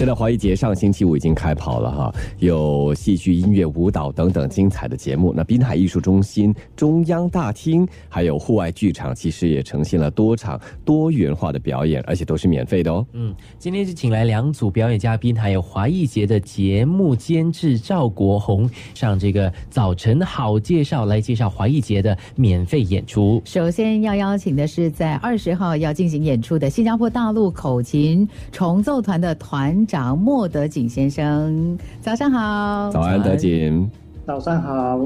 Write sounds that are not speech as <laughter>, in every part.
是的，华谊节上星期五已经开跑了哈，有戏剧、音乐、舞蹈等等精彩的节目。那滨海艺术中心、中央大厅还有户外剧场，其实也呈现了多场多元化的表演，而且都是免费的哦。嗯，今天是请来两组表演嘉宾，还有华谊节的节目监制赵国红上这个早晨好介绍来介绍华谊节的免费演出。首先要邀请的是在二十号要进行演出的新加坡大陆口琴重奏团的团长莫德锦先生，早上好。早安，德锦。早上好，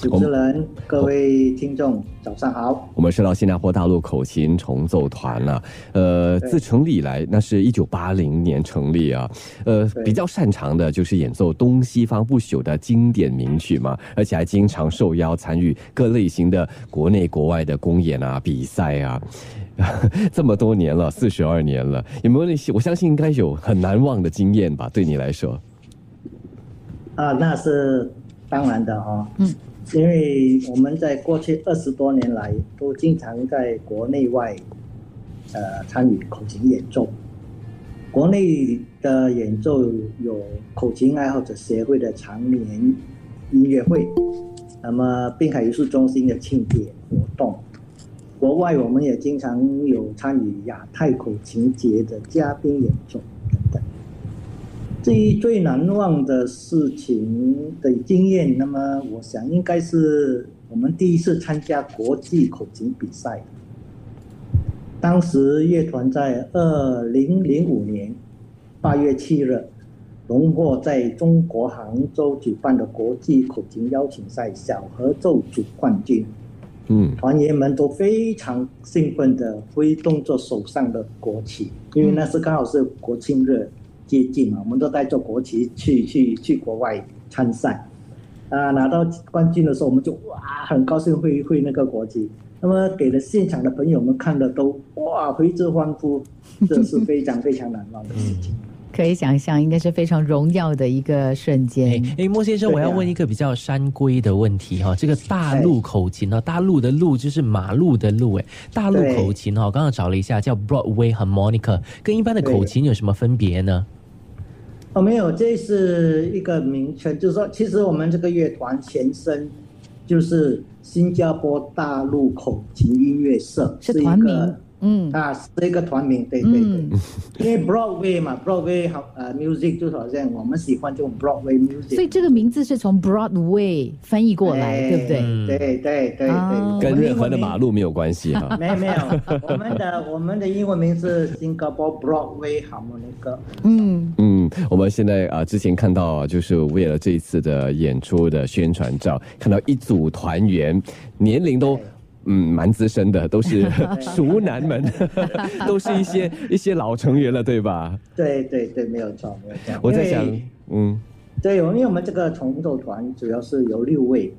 主持人，各位听众，早上好。我们说到新加坡大陆口琴重奏团了，呃，自成立以来，那是一九八零年成立啊，呃，比较擅长的就是演奏东西方不朽的经典名曲嘛，而且还经常受邀参与各类型的国内国外的公演啊、比赛啊。<laughs> 这么多年了，四十二年了，有没有那些？我相信应该有很难忘的经验吧？对你来说？啊，那是。当然的哈，嗯，因为我们在过去二十多年来都经常在国内外，呃，参与口琴演奏。国内的演奏有口琴爱好者协会的常年音乐会，那么滨海艺术中心的庆典活动。国外我们也经常有参与亚太口琴节的嘉宾演奏。等等。至于最难忘的事情的经验，那么我想应该是我们第一次参加国际口琴比赛。当时乐团在二零零五年八月七日荣获在中国杭州举办的国际口琴邀请赛小合奏组冠军。嗯，团员们都非常兴奋的挥动着手上的国旗，因为那是刚好是国庆日。接近嘛，我们都带着国旗去去去国外参赛，啊，拿到冠军的时候，我们就哇，很高兴挥挥那个国旗。那么给了现场的朋友们看的都哇，为之欢呼，这是非常非常难忘的事情。可以想象，应该是非常荣耀的一个瞬间。哎，莫先生，我要问一个比较山龟的问题哈，这个大陆口琴呢，大陆的路就是马路的路，哎，大陆口琴哈，刚刚找了一下，叫 Broadway Harmonica，跟一般的口琴有什么分别呢？哦，没有，这是一个名称，就是说，其实我们这个乐团前身就是新加坡大陆口琴音乐社，是团名。嗯啊，是一个团名，对对对，因为 Broadway 嘛，Broadway 好呃，music 就好像我们喜欢这种 Broadway music，所以这个名字是从 Broadway 翻译过来，对不对？对对对对，跟任何的马路没有关系哈。<laughs> 没有没有，我们的 <laughs> 我们的英文名是新加坡 Broadway Harmonica。嗯嗯，我们现在啊，之前看到就是为了这一次的演出的宣传照，看到一组团员年龄都。嗯，蛮资深的，都是熟男们，<laughs> 都是一些一些老成员了，对吧？对对对，没有错，没有错。我在想，嗯，对，因为我们这个重奏团主要是有六位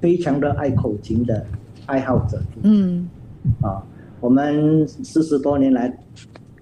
非常的爱口琴的爱好者，嗯，啊，我们四十多年来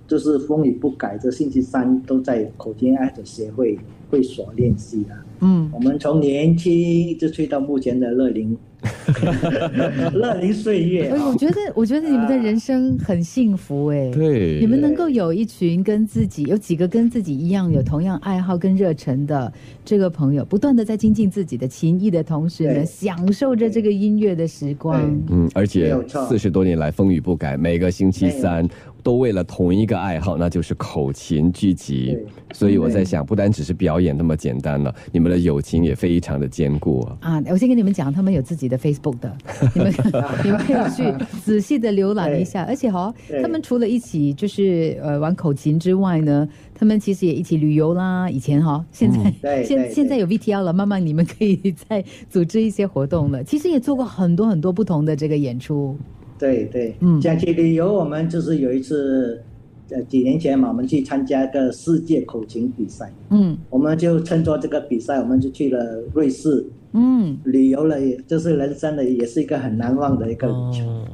就是风雨不改，这星期三都在口琴爱好者协会会所练习的，嗯，我们从年轻一直吹到目前的乐龄。<laughs> 乐龄岁月，哎，我觉得，我觉得你们的人生很幸福，哎，对，你们能够有一群跟自己有几个跟自己一样有同样爱好跟热忱的这个朋友，不断的在精进自己的琴艺的同时呢，享受着这个音乐的时光，嗯，而且四十多年来风雨不改，每个星期三。都为了同一个爱好，那就是口琴聚集。所以我在想，不单只是表演那么简单了，你们的友情也非常的坚固啊！啊，我先跟你们讲，他们有自己的 Facebook 的，你们 <laughs> 你们可以去仔细的浏览一下。而且哈，他们除了一起就是呃玩口琴之外呢，他们其实也一起旅游啦。以前哈，现在现现在有 VTL 了，慢慢你们可以再组织一些活动了。其实也做过很多很多不同的这个演出。对对，嗯，讲起旅游，我们就是有一次，呃，几年前嘛，我们去参加个世界口琴比赛，嗯，我们就趁着这个比赛，我们就去了瑞士，嗯，旅游了，也就是人生的也是一个很难忘的一个旅程。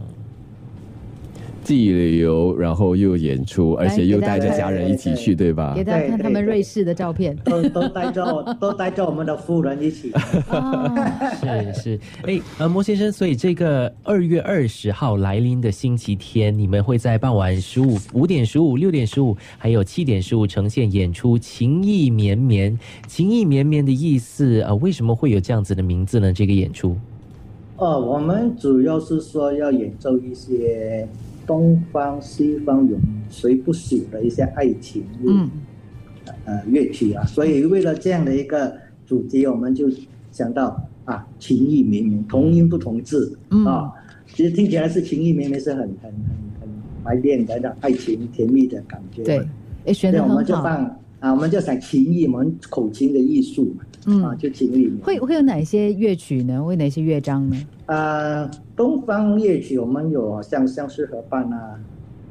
既旅游，然后又演出，而且又带着家人一起去，对吧给？大家看他们瑞士的照片。都都带着都带着我们的夫人一起。啊，<laughs> 是是，哎，呃，莫先生，所以这个二月二十号来临的星期天，你们会在傍晚十五五点十五、六点十五，还有七点十五呈现演出《情意绵绵》。情意绵绵的意思，呃，为什么会有这样子的名字呢？这个演出，哦，我们主要是说要演奏一些东方、西方永垂不朽的一些爱情乐、嗯呃乐曲啊，所以为了这样的一个主题，我们就想到啊，情意绵绵，同音不同字、嗯啊，其实听起来是情意绵绵，是很很很很怀念的那种爱情甜蜜的感觉。对，哎，选的所以我们。就放啊，我们就想情意，我们口琴的艺术嘛，嗯啊，就情意绵绵。会会有哪些乐曲呢？会哪些乐章呢？呃，东方乐曲我们有像相思河畔啊、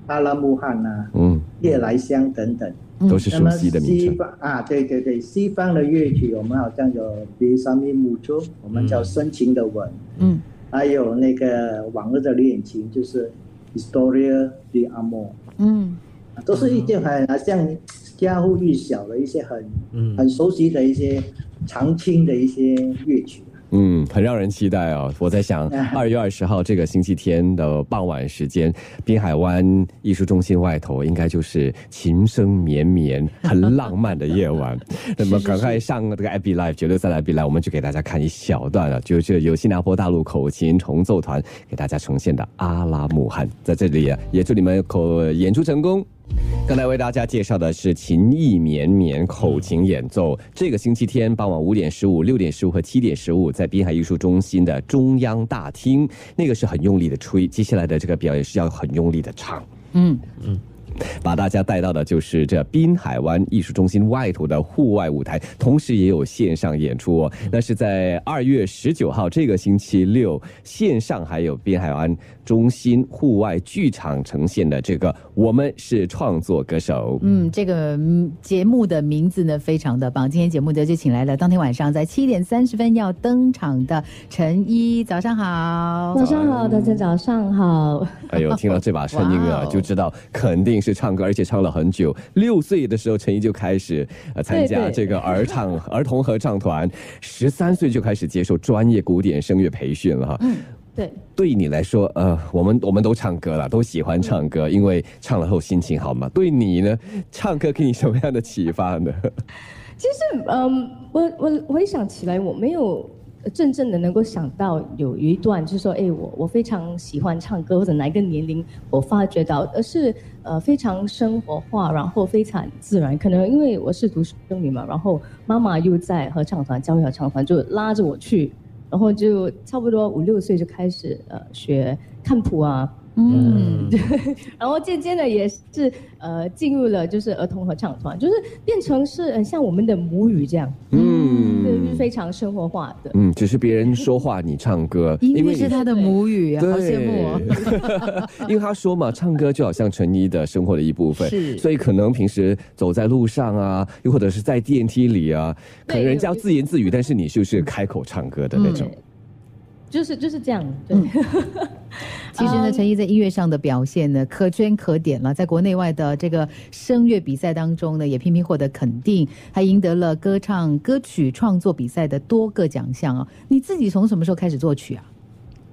阿拉木汗啊、嗯，夜来香等等。都是熟悉的名称。西方啊，对对对，西方的乐曲我们好像有《比萨米姆丘》，我们叫嗯深情的吻，嗯还有那个往日的恋情，就是《Historia de Amor》，嗯啊都是一件很像家喻户晓的一些很嗯很熟悉的一些常青的一些乐曲。嗯，很让人期待哦。我在想，<laughs> 二月二十号这个星期天的傍晚时间，滨海湾艺术中心外头应该就是琴声绵绵、很浪漫的夜晚。<laughs> 那么赶快上这个 App Live 九六三 App Live，我们就给大家看一小段啊，就是由新加坡大陆口琴重奏团给大家呈现的《阿拉木汗》。在这里啊，也祝你们口演出成功。刚才为大家介绍的是情意绵绵口琴演奏，这个星期天傍晚五点十五、六点十五和七点十五，在滨海艺术中心的中央大厅，那个是很用力的吹，接下来的这个表演是要很用力的唱。嗯，把大家带到的就是这滨海湾艺术中心外头的户外舞台，同时也有线上演出哦。那是在二月十九号这个星期六，线上还有滨海湾中心户外剧场呈现的这个《我们是创作歌手》。嗯，这个嗯节目的名字呢非常的棒。今天节目呢就请来了当天晚上在七点三十分要登场的陈一，早上好。早上好，大家早上好。哎呦，听到这把声音啊，就知道肯定是唱歌，而且唱了很久。六岁的时候，陈怡就开始呃参加这个儿唱 <laughs> 儿童合唱团，十三岁就开始接受专业古典声乐培训了哈。嗯对，对你来说，呃，我们我们都唱歌了，都喜欢唱歌，因为唱了后心情好嘛。对你呢，唱歌给你什么样的启发呢？<laughs> 其实嗯，我我回想起来，我没有真正的能够想到有一段，就是说，哎，我我非常喜欢唱歌，或者哪一个年龄我发觉到，而是呃非常生活化，然后非常自然。可能因为我是独生女嘛，然后妈妈又在合唱团，教育合唱团，就拉着我去，然后就差不多五六岁就开始呃学看谱啊，嗯。然后渐渐的也是呃进入了就是儿童合唱团，就是变成是很像我们的母语这样，嗯。对，就是非常生活化的。嗯，只是别人说话，你唱歌，因为是他的母语啊，好羡慕。<laughs> 因为他说嘛，唱歌就好像陈一的生活的一部分，是。所以可能平时走在路上啊，又或者是在电梯里啊，可能人家自言自语，但是你就是开口唱歌的那种。就是就是这样，对，嗯 <laughs> 其实呢，陈毅在音乐上的表现呢，可圈可点了。在国内外的这个声乐比赛当中呢，也频频获得肯定，还赢得了歌唱歌曲创作比赛的多个奖项啊。你自己从什么时候开始作曲啊？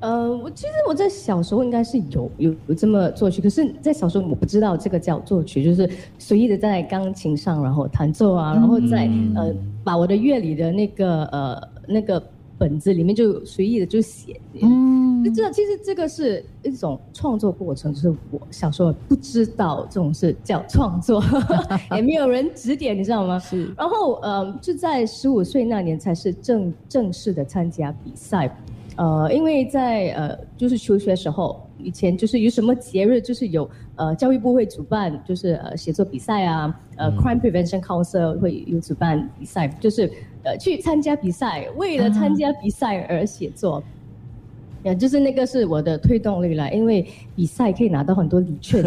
呃，我其实我在小时候应该是有有有这么作曲，可是，在小时候我不知道这个叫作曲，就是随意的在钢琴上然后弹奏啊，然后再、呃把我的乐理的那个呃那个本子里面就随意的就写。嗯就知道，其实这个是一种创作过程，就是我小时候不知道这种事叫创作，<laughs> 也没有人指点，你知道吗？是然后呃，就在十五岁那年才是正正式的参加比赛，呃，因为在呃就是求学时候，以前就是有什么节日，就是有呃教育部会主办，就是呃写作比赛啊，呃、Crime Prevention Council 会有主办比赛，就是呃去参加比赛，为了参加比赛而写作。呀，就是那个是我的推动力了，因为比赛可以拿到很多礼券，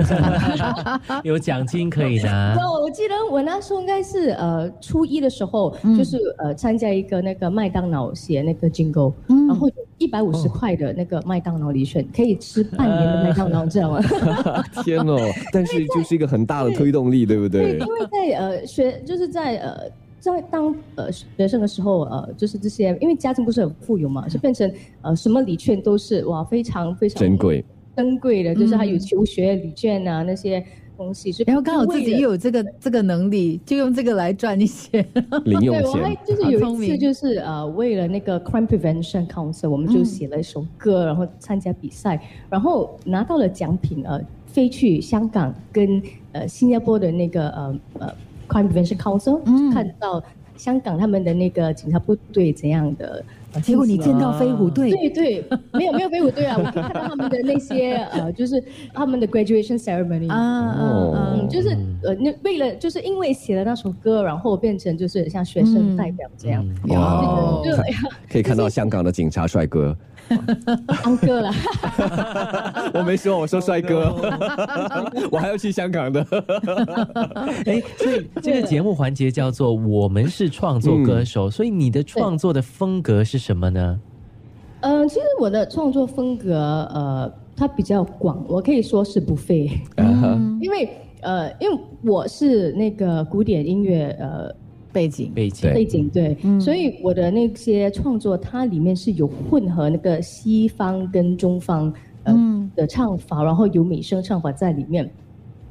<laughs> 有奖金可以拿。我我记得我那时候应该是呃初一的时候，嗯。就是呃参加一个那个麦当劳写那个 jingle，、嗯。然后有一百五十块的那个麦当劳礼券，可以吃半年的麦当劳，知道吗？<laughs> 天哦！但是就是一个很大的推动力，对不对，对？因为在呃学，就是在呃在当呃学生的时候，呃，就是这些，因为家庭不是很富有嘛，就变成呃什么礼券都是哇非常非常珍贵珍贵的，就是还有嗯求学礼券啊那些东西，是然后刚好自己又有这个这个能力，就用这个来赚一些。<laughs> 零用对，我还。就是有一次就是呃，为了那个 Crime Prevention Council，我们就写了一首歌，然后参加比赛，然后拿到了奖品，呃，飞去香港跟呃新加坡的那个呃呃 Crime Prevention Council，、嗯看到香港他们的那个警察部队怎样的。呃结果你见到飞虎队，对对，没有没有飞虎队啊，<laughs> 我可以看到他们的那些呃，就是他们的 graduation ceremony 啊嗯，就是呃，那为了就是因为写了那首歌，然后变成就是像学生代表这样，嗯哇可以看到香港的警察帅哥。安哥了。<laughs> 我没说，我说帅哥。<laughs> 我还要去香港的。<laughs> 哎，所以这个节目环节叫做“我们是创作歌手”，所以你的创作的风格是什么呢？呃，其实我的创作风格呃，它比较广，我可以说是不废，嗯因为呃，因为我是那个古典音乐呃背景，背景。对背景对，嗯。所以我的那些创作，它里面是有混合那个西方跟中方呃、嗯。的唱法，然后有美声唱法在里面。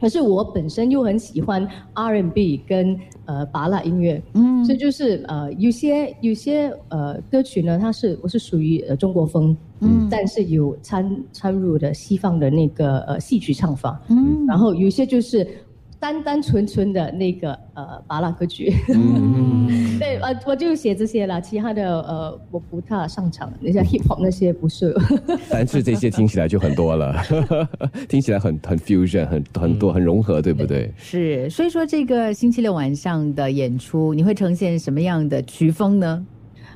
可是我本身又很喜欢 R&B 跟呃巴拉音乐，嗯。所以就是呃有些有些呃歌曲呢，它是我是属于呃中国风，嗯。但是有参参入的西方的那个呃戏曲唱法，嗯。然后有些就是单单纯纯的那个呃巴拉歌曲。嗯，<laughs> 对，呃，我就写这些了，其他的呃，我不太上场，那些 hip hop 那些不是。<laughs> 但是这些听起来就很多了，<laughs> 听起来很很 fusion，很很多很融合，对不对？是，所以说这个星期六晚上的演出，你会呈现什么样的曲风呢？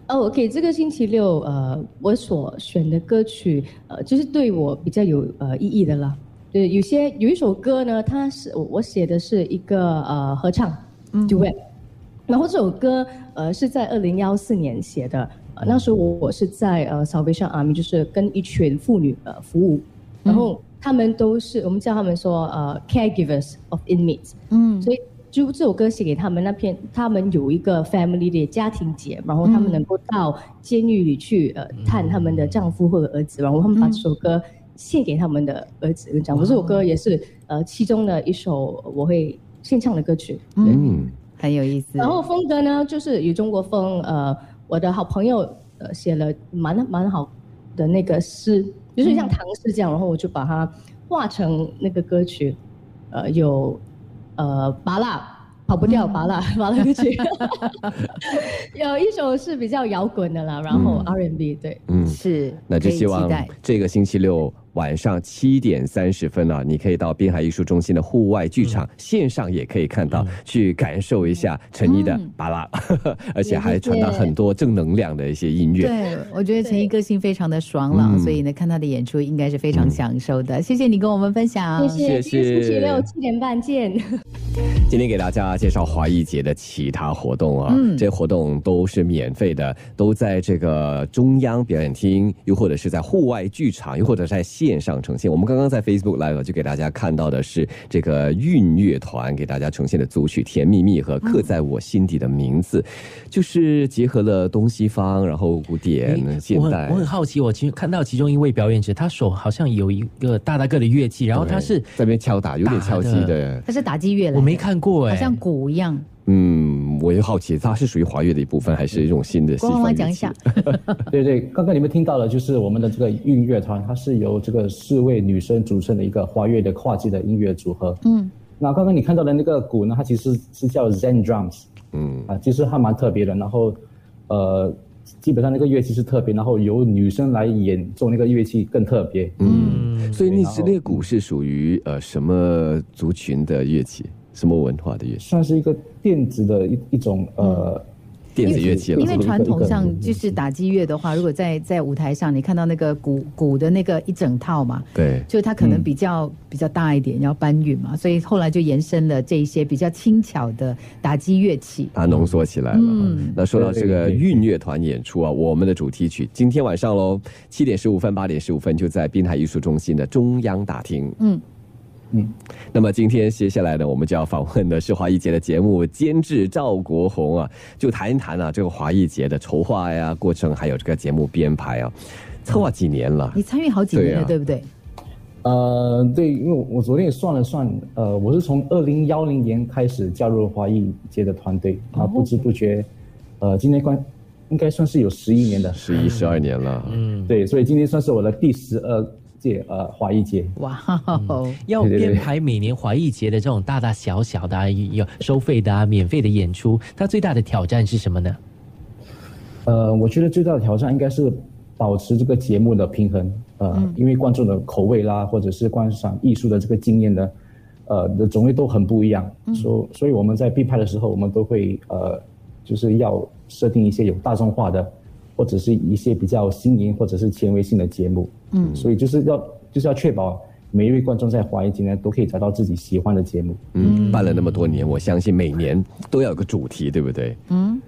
哦，OK，这个星期六，呃，我所选的歌曲，呃，就是对我比较有呃意义的啦。对，有些有一首歌呢，它是我我写的是一个呃合唱嗯。duet，、然后这首歌呃是在二零幺四年写的，呃、那时候我我是在呃 Salvation Army，就是跟一群妇女呃服务，然后他们都是我们叫他们说呃 caregivers of inmates，嗯。所以就这首歌写给他们那片，他们有一个 family 的家庭节，然后他们能够到监狱里去呃探他们的丈夫或者儿子，然后他们把这首歌献给他们的儿子跟丈夫。这首歌也是呃其中的一首我会献唱的歌曲。嗯，很有意思。然后风格呢，就是与中国风，呃，我的好朋友呃写了蛮蛮好的那个诗，就是像唐诗这样，然后我就把它画成那个歌曲，呃，有呃拔蜡。跑不掉拔蜡拔蜡歌曲，<laughs> <laughs> 有一首是比较摇滚的啦，然后 R&B 对，嗯，是，那就希望这个星期六晚上七点三十分啊，你可以到滨海艺术中心的户外剧场，线上也可以看到，去感受一下陈怡的嗯。巴拉，<laughs> 而且还传达很多正能量的一些音乐。对，我觉得陈毅个性非常的爽朗，嗯。所以呢，看他的演出应该是非常享受的。谢谢你跟我们分享，谢谢，谢谢星期六七点半见。今天给大家介绍华艺节的其他活动啊，嗯活动都是免费的，都在这个中央表演厅，又或者是在户外剧场，又或者在线上呈现。我们刚刚在 Facebook Live 就给大家看到的是这个韵乐团给大家呈现的组曲《甜蜜蜜》和《刻在我心底的名字》，就是结合了东西方，然后古典、现代我很我。很好奇，我其实看到其中一位表演者，他手好像有一个大大个的乐器，然后他是在那边敲打，有点敲击的。他是打击乐来的，我没看过哎、好像鼓一样。嗯，我也好奇，它是属于华乐的一部分，还是一种新的西方乐器？讲一下，<laughs> 对对，刚刚你们听到了，就是我们的这个韵乐团，它是由这个四位女生组成的一个华乐的跨界的音乐组合。嗯，那刚刚你看到的那个鼓呢，它其实是叫 Zen Drums 嗯啊，其实还蛮特别的。然后，呃，基本上那个乐器是特别，然后由女生来演奏那个乐器更特别。嗯，所以那然后是那个鼓是属于呃什么族群的乐器？什么文化的乐器？算是一个电子的一一种呃电子乐器了因。为传统上就是打击乐的话，如果在在舞台上，你看到那个鼓鼓的那个一整套嘛，对，就它可能比较、比较大一点，要搬运嘛，所以后来就延伸了这一些比较轻巧的打击乐器。把它浓缩起来了。嗯那说到这个韵乐团演出啊，我们的主题曲今天晚上喽，七点十五分、八点十五分就在滨海艺术中心的中央大厅。嗯嗯，那么今天接下来呢，我们就要访问的是华谊节的节目监制赵国红啊，就谈一谈啊这个华谊节的筹划呀、过程，还有这个节目编排啊，策划几年了？你参与好几年了，对啊对不对？呃，对，因为我昨天也算了算，呃，我是从二零幺零年开始加入华谊节的团队，啊，不知不觉，呃，今天关应该算是有十一年的，十一、十二年了。嗯，对，所以今天算是我的第十二届呃华艺节。哇哦，要对对对。编排每年华艺节的这种大大小小的、啊、有收费的啊、免费的演出，它最大的挑战是什么呢？呃，我觉得最大的挑战应该是保持这个节目的平衡，呃，因为观众的口味啦，或者是观赏艺术的这个经验呢，呃的种类都很不一样，所、所以我们在必拍的时候，我们都会呃，就是要设定一些有大众化的，或者是一些比较新颖或者是前卫性的节目，嗯，所以就是要就是要确保每一位观众在华艺节呢都可以找到自己喜欢的节目。嗯，办了那么多年，我相信每年都要有个主题，对不对？嗯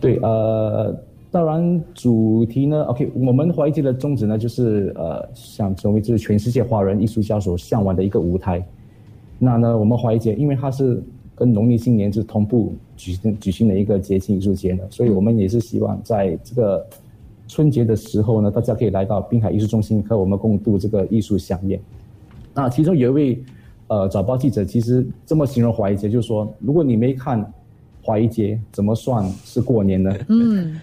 对，呃，当然主题呢，OK，我们华艺节的宗旨呢，就是呃，想成为就是全世界华人艺术家所向往的一个舞台。那呢，我们华艺节因为它是跟农历新年是同步举行举行的一个节庆艺术节呢，所以我们也是希望在这个春节的时候呢，大家可以来到滨海艺术中心和我们共度这个艺术飨宴。那其中有一位呃早报记者，其实这么形容华谊节，就是说，如果你没看华谊节，怎么算是过年呢？嗯，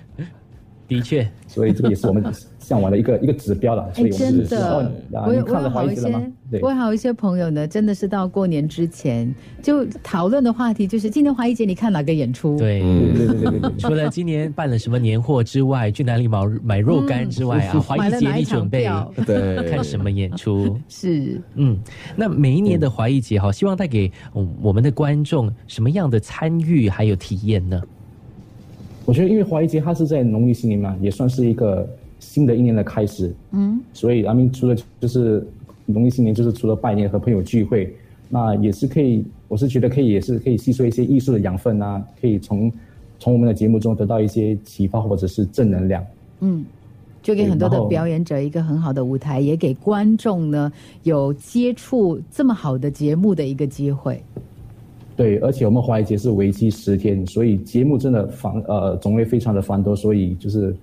的确，<laughs> 所以这个也是我们向往的一个一个指标了。所哎，以我们真是希望的，啊，我有我你看了华有好一些艺节了吗？，对我有好一些朋友呢，真的是到过年之前就讨论的话题就是今年华谊节你看哪个演出？，对。嗯对对对对对对。除了今年办了什么年货之外，去哪里买买肉干之外啊，<laughs> 华买艺节你准备？对，看什么演出？<laughs> 是嗯，那每一年的华谊节哈，希望带给嗯我们的观众什么样的参与还有体验呢？我觉得，因为华谊节它是在农历新年嘛，也算是一个新的一年的开始。嗯，所以阿明除了就是农历新年，就是除了拜年和朋友聚会，那也是可以，我是觉得可以，也是可以吸收一些艺术的养分啊，可以从从我们的节目中得到一些启发或者是正能量。嗯，就给很多的表演者一个很好的舞台，也给观众呢有接触这么好的节目的一个机会。对，而且我们华艺节是为期十天，所以节目真的繁呃种类非常的繁多，所以就是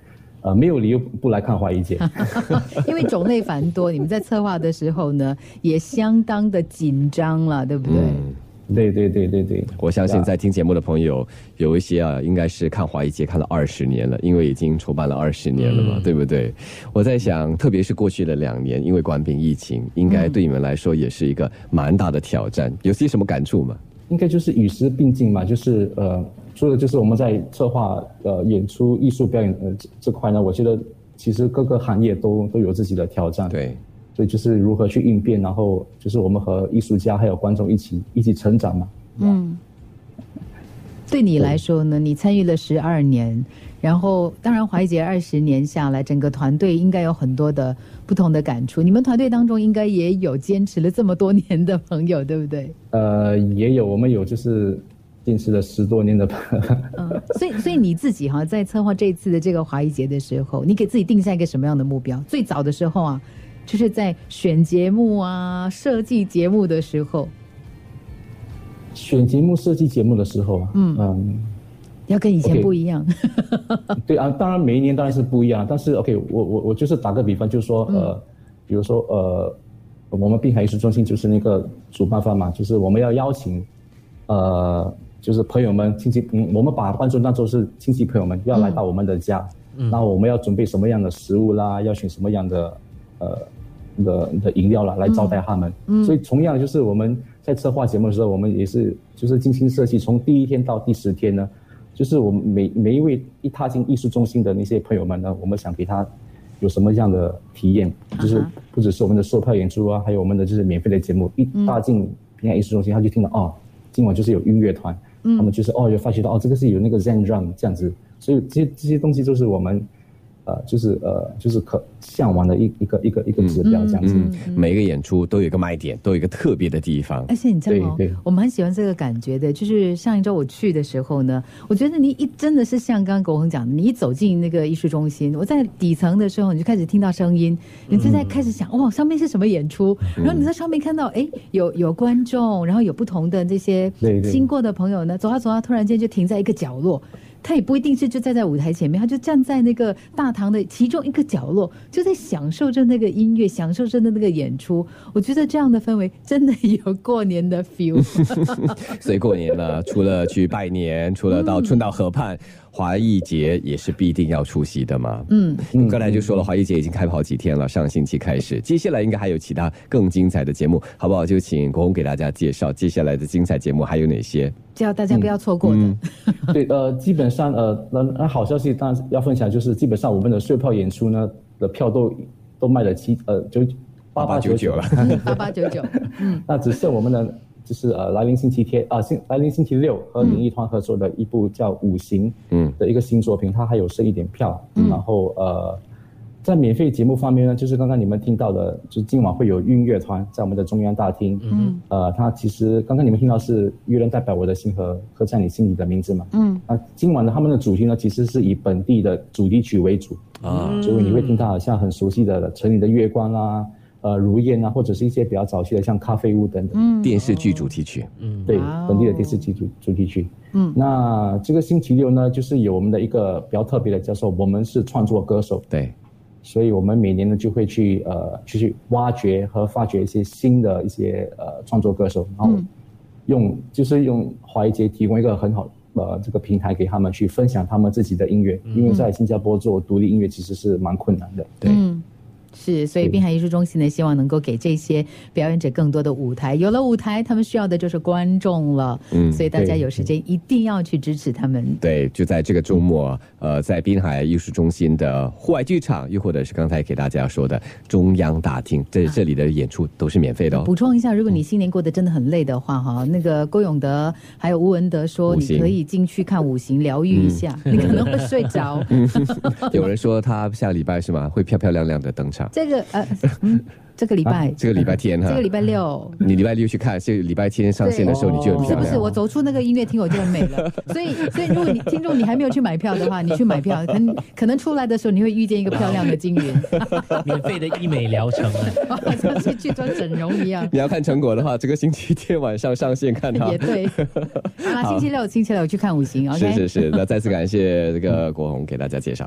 呃没有理由不来看华艺节。<laughs> 因为种类繁多，你们在策划的时候呢，也相当的紧张了，对不对？嗯。对对对对对，我相信在听节目的朋友有一些啊，应该是看华艺节看了二十年了，因为已经筹办了二十年了嘛，嗯对不对？我在想，特别是过去的两年，因为冠病疫情，应该对你们来说也是一个蛮大的挑战。有些什么感触吗？应该就是与时并进嘛，就是呃，除了就是我们在策划呃演出艺术表演呃这这块呢，我觉得其实各个行业都都有自己的挑战，，对，所以就是如何去应变，然后就是我们和艺术家还有观众一起一起成长嘛。嗯，对你来说呢，你参与了十二年，然后当然华艺节二十年下来，整个团队应该有很多的不同的感触。你们团队当中应该也有坚持了这么多年的朋友，对不对？呃，也有我们有就是坚持了十多年的，嗯，所以所以你自己哈，在策划这一次的这个华谊节的时候，你给自己定下一个什么样的目标？最早的时候啊，就是在选节目啊、设计节目的时候，选节目设计节目的时候啊，嗯嗯。要跟以前不一样。<laughs> 对啊，当然每一年当然是不一样，但是 OK，我我我就是打个比方，就是说呃，比如说呃，我们滨海艺术中心就是那个主办方嘛，就是我们要邀请呃，就是朋友们亲戚，嗯，我们把观众当做是亲戚朋友们要来到我们的家，嗯那我们要准备什么样的食物啦，要选什么样的呃的的饮料啦来招待他们，嗯所以同样就是我们在策划节目的时候，我们也是就是精心设计，从第一天到第十天呢。就是我们每每一位一踏进艺术中心的那些朋友们呢，我们想给他有什么样的体验？就是不只是我们的售票演出啊，还有我们的就是免费的节目。一踏进平安艺术中心，他就听到哦，今晚就是有音乐团，他们就是哦，有发觉到哦，这个是有那个 Zen Drum 这样子，所以这些这些东西就是我们。呃，就是呃，就是可向往的一一个一个一个指标这样子。每一个演出都有一个卖点，都有一个特别的地方。而且你知道吗？我蛮喜欢这个感觉的。就是上一周我去的时候呢，我觉得你一真的是像刚刚国恒讲的，你一走进那个艺术中心，我在底层的时候，你就开始听到声音，你就在开始想，哇，上面是什么演出？然后你在上面看到，哎，有有观众，然后有不同的这些经过的朋友呢，走啊走啊，突然间就停在一个角落。他也不一定是就站在舞台前面，他就站在那个大堂的其中一个角落，就在享受着那个音乐，享受着那个演出。我觉得这样的氛围真的有过年的 feel。<laughs> 所以过年了，除了去拜年，除了到春到河畔。华艺节也是必定要出席的嘛。嗯，刚才就说了，华艺节已经开跑几天了，上星期开始，接下来应该还有其他更精彩的节目，好不好？就请国红给大家介绍接下来的精彩节目还有哪些，叫大家不要错过的。<laughs> 对，呃，基本上，呃，那那好消息当然要分享，就是基本上我们的售票演出呢的票都都卖了七，呃，九八八九九了，<laughs> 八八九九。嗯，<laughs> 那只剩我们的。就是呃，来临星期天啊，星来临星期六和林艺团合作的一部叫《五行》嗯的一个新作品，它还有剩一点票。然后呃，在免费节目方面呢，就是刚刚你们听到的，就是今晚会有音乐团在我们的中央大厅。嗯，呃，它其实刚刚你们听到是“月亮代表我的心”和“刻在你心里的名字”嘛。嗯，啊，今晚的他们的主题呢，其实是以本地的主题曲为主啊，所以你会听到好像很熟悉的《城里的月光》啦。呃，如烟啊，或者是一些比较早期的，像咖啡屋等等电视剧主题曲，嗯，对，本地的电视剧主主题曲，嗯，那这个星期六呢，就是有我们的一个比较特别的，叫做我们是创作歌手，对，所以我们每年呢就会去呃，去去挖掘和发掘一些新的一些呃创作歌手，然后用就是用华谊节提供一个很好呃这个平台给他们去分享他们自己的音乐，因为在新加坡做独立音乐其实是蛮困难的，对。是，所以滨海艺术中心呢，希望能够给这些表演者更多的舞台。有了舞台，他们需要的就是观众了。嗯，所以大家有时间一定要去支持他们。对，就在这个周末，呃，在滨海艺术中心的户外剧场，又或者是刚才给大家说的中央大厅，在这里的演出都是免费的。补充一下，如果你新年过得真的很累的话，哈，那个郭永德还有吴文德说，你可以进去看五行疗愈一下，你可能会睡着。<laughs> 有人说他下礼拜是吗？会漂漂亮亮的登场。这个呃，嗯。这个礼拜，这个礼拜天哈，这个礼拜六，你礼拜六去看，这个礼拜天上线的时候你就很漂亮。是不是？我走出那个音乐厅我就很美了。<laughs> 所以，所以如果你听众你还没有去买票的话，你去买票，可能可能出来的时候你会遇见一个漂亮的金云，<laughs> 免费的医美疗程啊，<laughs> 像是去做整容一样。你要看成果的话，这个星期天晚上上线看它。也对。好，星期六星期六去看五行。是是是，那再次感谢这个国红给大家介绍。